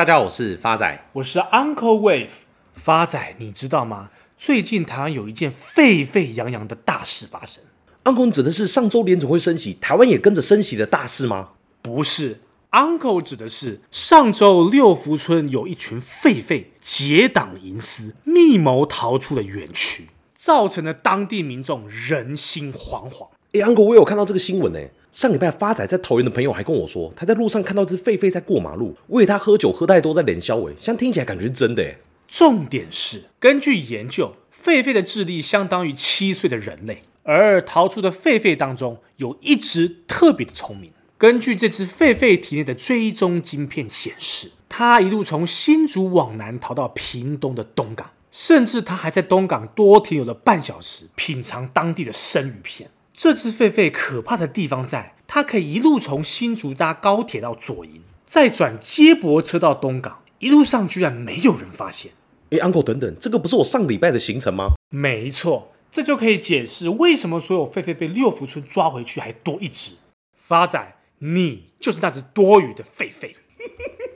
大家好，我是发仔，我是 Uncle Wave。发仔，你知道吗？最近台湾有一件沸沸扬扬的大事发生。Uncle 指的是上周联总会升息，台湾也跟着升息的大事吗？不是，Uncle 指的是上周六福村有一群狒狒结党营私，密谋逃出了园区，造成了当地民众人心惶惶。哎，Uncle，我有看到这个新闻呢。上礼拜发仔在桃园的朋友还跟我说，他在路上看到只狒狒在过马路，我以为他喝酒喝太多在脸消委，像听起来感觉是真的。重点是，根据研究，狒狒的智力相当于七岁的人类，而逃出的狒狒当中有一只特别的聪明。根据这只狒狒体内的追踪晶片显示，它一路从新竹往南逃到屏东的东港，甚至它还在东港多停留了半小时，品尝当地的生鱼片。这只狒狒可怕的地方在，它可以一路从新竹搭高铁到左营，再转接驳车到东港，一路上居然没有人发现。哎，Uncle，等等，这个不是我上礼拜的行程吗？没错，这就可以解释为什么所有狒狒被六福村抓回去还多一只。发仔，你就是那只多余的狒狒。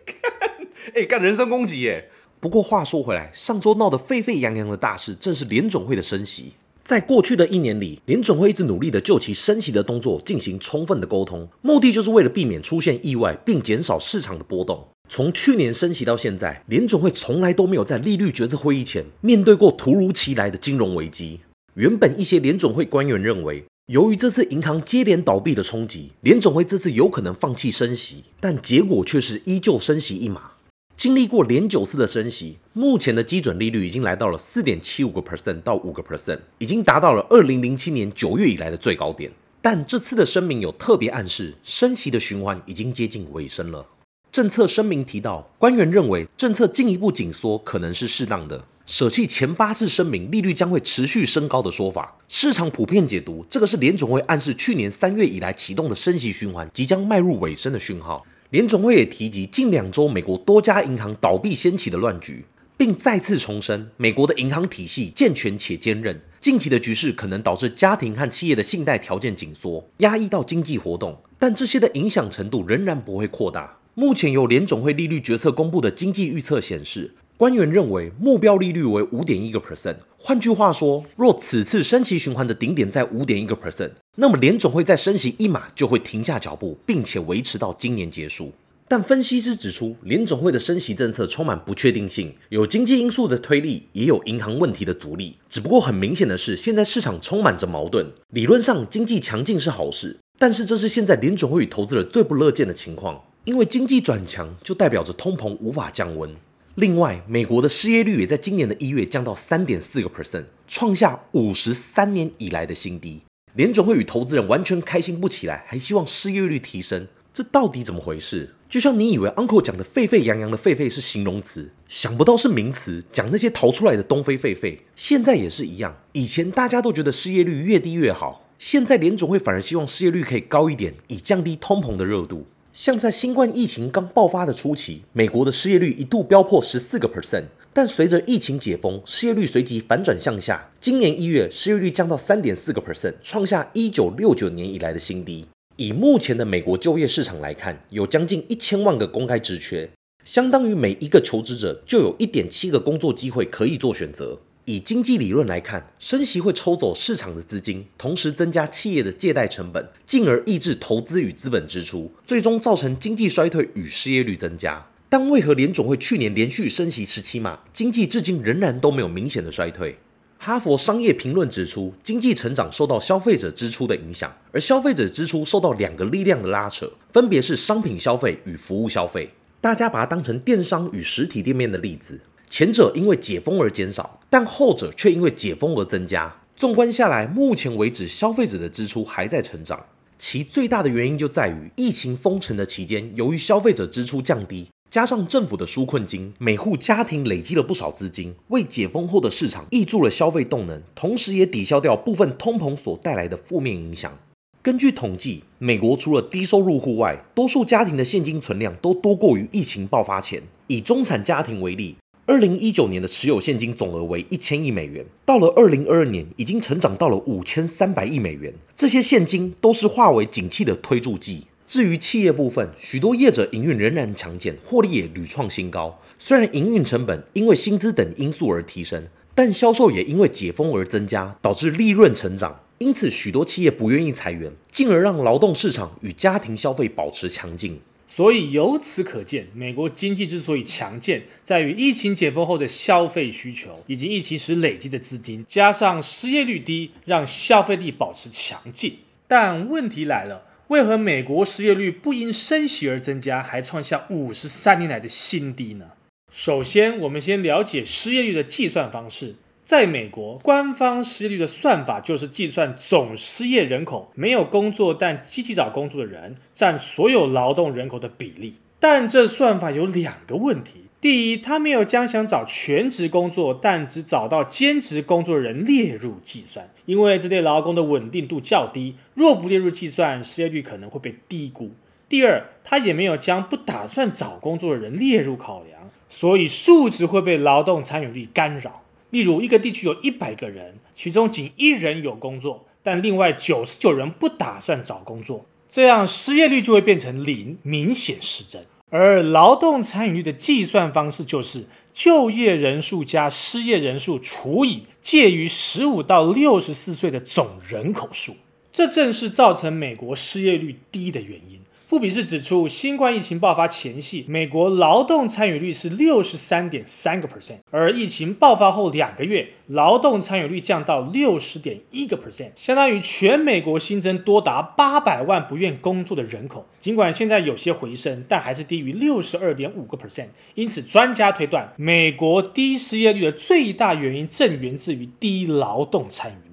哎，干人身攻击耶！不过话说回来，上周闹得沸沸扬扬的大事，正是联总会的升息。在过去的一年里，联准会一直努力的就其升息的动作进行充分的沟通，目的就是为了避免出现意外，并减少市场的波动。从去年升息到现在，联准会从来都没有在利率决策会议前面对过突如其来的金融危机。原本一些联准会官员认为，由于这次银行接连倒闭的冲击，联准会这次有可能放弃升息，但结果却是依旧升息一码。经历过连九次的升息，目前的基准利率已经来到了四点七五个 percent 到五个 percent，已经达到了二零零七年九月以来的最高点。但这次的声明有特别暗示，升息的循环已经接近尾声了。政策声明提到，官员认为政策进一步紧缩可能是适当的，舍弃前八次声明利率将会持续升高的说法。市场普遍解读这个是联总会暗示去年三月以来启动的升息循环即将迈入尾声的讯号。联总会也提及近两周美国多家银行倒闭掀起的乱局，并再次重申美国的银行体系健全且坚韧。近期的局势可能导致家庭和企业的信贷条件紧缩，压抑到经济活动，但这些的影响程度仍然不会扩大。目前由联总会利率决策公布的经济预测显示，官员认为目标利率为五点一个 percent。换句话说，若此次升息循环的顶点在五点一个 percent，那么联总会再升息一码就会停下脚步，并且维持到今年结束。但分析师指出，联总会的升息政策充满不确定性，有经济因素的推力，也有银行问题的阻力。只不过很明显的是，现在市场充满着矛盾。理论上，经济强劲是好事，但是这是现在联总会与投资者最不乐见的情况，因为经济转强就代表着通膨无法降温。另外，美国的失业率也在今年的一月降到三点四个 percent，创下五十三年以来的新低。联准会与投资人完全开心不起来，还希望失业率提升，这到底怎么回事？就像你以为 Uncle 讲的沸沸扬扬的狒狒是形容词，想不到是名词，讲那些逃出来的东非狒狒。现在也是一样，以前大家都觉得失业率越低越好，现在联准会反而希望失业率可以高一点，以降低通膨的热度。像在新冠疫情刚爆发的初期，美国的失业率一度飙破十四个 percent，但随着疫情解封，失业率随即反转向下。今年一月，失业率降到三点四个 percent，创下一九六九年以来的新低。以目前的美国就业市场来看，有将近一千万个公开职缺，相当于每一个求职者就有一点七个工作机会可以做选择。以经济理论来看，升息会抽走市场的资金，同时增加企业的借贷成本，进而抑制投资与资本支出，最终造成经济衰退与失业率增加。但为何联总会去年连续升息十七码，经济至今仍然都没有明显的衰退？哈佛商业评论指出，经济成长受到消费者支出的影响，而消费者支出受到两个力量的拉扯，分别是商品消费与服务消费。大家把它当成电商与实体店面的例子。前者因为解封而减少，但后者却因为解封而增加。纵观下来，目前为止，消费者的支出还在成长。其最大的原因就在于疫情封城的期间，由于消费者支出降低，加上政府的纾困金，每户家庭累积了不少资金，为解封后的市场挹注了消费动能，同时也抵消掉部分通膨所带来的负面影响。根据统计，美国除了低收入户外，多数家庭的现金存量都多过于疫情爆发前。以中产家庭为例。二零一九年的持有现金总额为一千亿美元，到了二零二二年，已经成长到了五千三百亿美元。这些现金都是化为景气的推助剂，至于企业部分，许多业者营运仍然强健，获利也屡创新高。虽然营运成本因为薪资等因素而提升，但销售也因为解封而增加，导致利润成长。因此，许多企业不愿意裁员，进而让劳动市场与家庭消费保持强劲。所以由此可见，美国经济之所以强健，在于疫情解封后的消费需求，以及疫情时累积的资金，加上失业率低，让消费力保持强劲。但问题来了，为何美国失业率不因升息而增加，还创下五十三年来的新低呢？首先，我们先了解失业率的计算方式。在美国，官方失业率的算法就是计算总失业人口没有工作但积极找工作的人占所有劳动人口的比例。但这算法有两个问题：第一，它没有将想找全职工作但只找到兼职工作的人列入计算，因为这类劳工的稳定度较低，若不列入计算，失业率可能会被低估。第二，它也没有将不打算找工作的人列入考量，所以数值会被劳动参与率干扰。例如，一个地区有一百个人，其中仅一人有工作，但另外九十九人不打算找工作，这样失业率就会变成零，明显失真。而劳动参与率的计算方式就是就业人数加失业人数除以介于十五到六十四岁的总人口数，这正是造成美国失业率低的原因。富比士指出，新冠疫情爆发前夕，美国劳动参与率是六十三点三个 percent，而疫情爆发后两个月，劳动参与率降到六十点一个 percent，相当于全美国新增多达八百万不愿工作的人口。尽管现在有些回升，但还是低于六十二点五个 percent。因此，专家推断，美国低失业率的最大原因正源自于低劳动参与。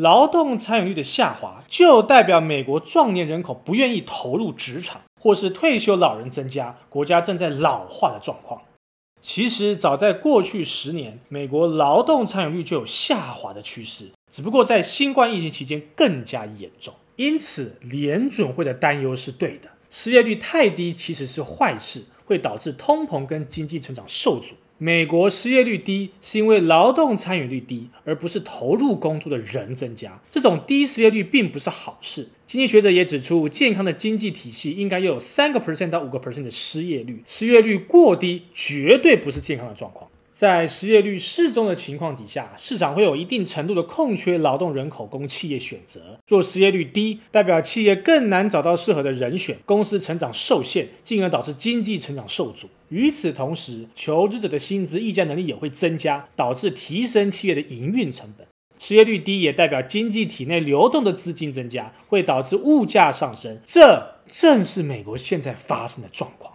劳动参与率的下滑，就代表美国壮年人口不愿意投入职场，或是退休老人增加，国家正在老化的状况。其实，早在过去十年，美国劳动参与率就有下滑的趋势，只不过在新冠疫情期间更加严重。因此，联准会的担忧是对的，失业率太低其实是坏事，会导致通膨跟经济成长受阻。美国失业率低，是因为劳动参与率低，而不是投入工作的人增加。这种低失业率并不是好事。经济学者也指出，健康的经济体系应该要有三个 percent 到五个 percent 的失业率，失业率过低绝对不是健康的状况。在失业率适中的情况底下，市场会有一定程度的空缺劳动人口供企业选择。若失业率低，代表企业更难找到适合的人选，公司成长受限，进而导致经济成长受阻。与此同时，求职者的薪资议价能力也会增加，导致提升企业的营运成本。失业率低也代表经济体内流动的资金增加，会导致物价上升。这正是美国现在发生的状况。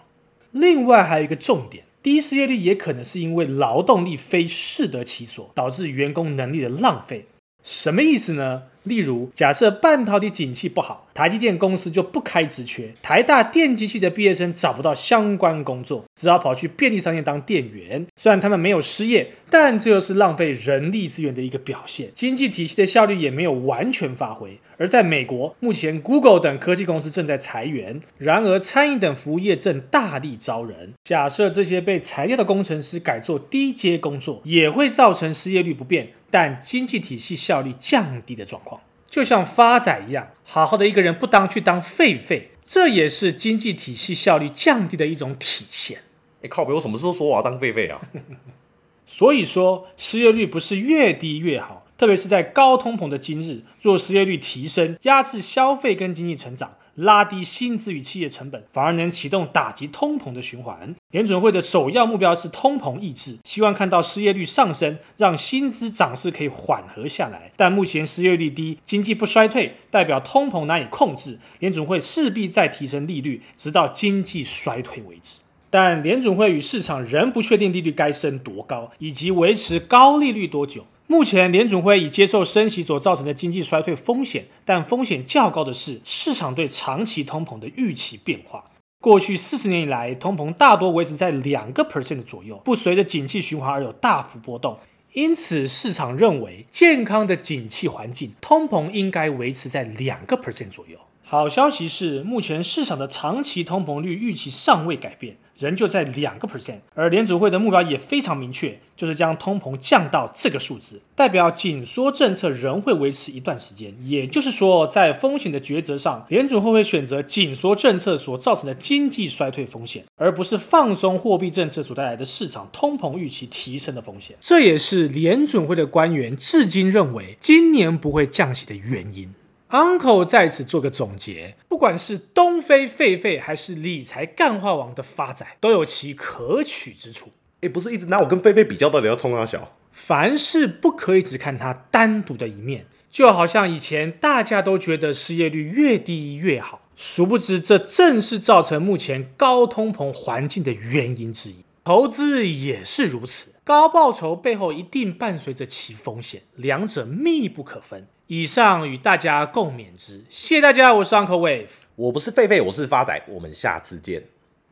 另外还有一个重点。低失业率也可能是因为劳动力非适得其所，导致员工能力的浪费。什么意思呢？例如，假设半导体景气不好，台积电公司就不开职缺，台大电机系的毕业生找不到相关工作，只好跑去便利商店当店员。虽然他们没有失业，但这又是浪费人力资源的一个表现，经济体系的效率也没有完全发挥。而在美国，目前 Google 等科技公司正在裁员，然而餐饮等服务业正大力招人。假设这些被裁掉的工程师改做低阶工作，也会造成失业率不变，但经济体系效率降低的状况。就像发仔一样，好好的一个人不当去当狒狒，这也是经济体系效率降低的一种体现。哎，靠北，我什么时候说我要当狒狒啊？所以说，失业率不是越低越好。特别是在高通膨的今日，若失业率提升，压制消费跟经济成长，拉低薪资与企业成本，反而能启动打击通膨的循环。联准会的首要目标是通膨抑制，希望看到失业率上升，让薪资涨势可以缓和下来。但目前失业率低，经济不衰退，代表通膨难以控制，联准会势必再提升利率，直到经济衰退为止。但联准会与市场仍不确定利率该升多高，以及维持高利率多久。目前联准会已接受升息所造成的经济衰退风险，但风险较高的是市场对长期通膨的预期变化。过去四十年以来，通膨大多维持在两个 percent 左右，不随着景气循环而有大幅波动。因此，市场认为健康的景气环境，通膨应该维持在两个 percent 左右。好消息是，目前市场的长期通膨率预期尚未改变，仍旧在两个 percent，而联准会的目标也非常明确，就是将通膨降到这个数字，代表紧缩政策仍会维持一段时间。也就是说，在风险的抉择上，联准会会选择紧缩政策所造成的经济衰退风险，而不是放松货币政策所带来的市场通膨预期提升的风险。这也是联准会的官员至今认为今年不会降息的原因。Uncle 在此做个总结：不管是东非狒狒，还是理财干化王的发展，都有其可取之处。哎，不是一直拿我跟狒狒比较，到底要冲哪小？凡事不可以只看它单独的一面，就好像以前大家都觉得失业率越低越好，殊不知这正是造成目前高通膨环境的原因之一。投资也是如此，高报酬背后一定伴随着其风险，两者密不可分。以上与大家共勉之，谢谢大家，我是 Uncle Wave，我不是狒狒，我是发仔，我们下次见。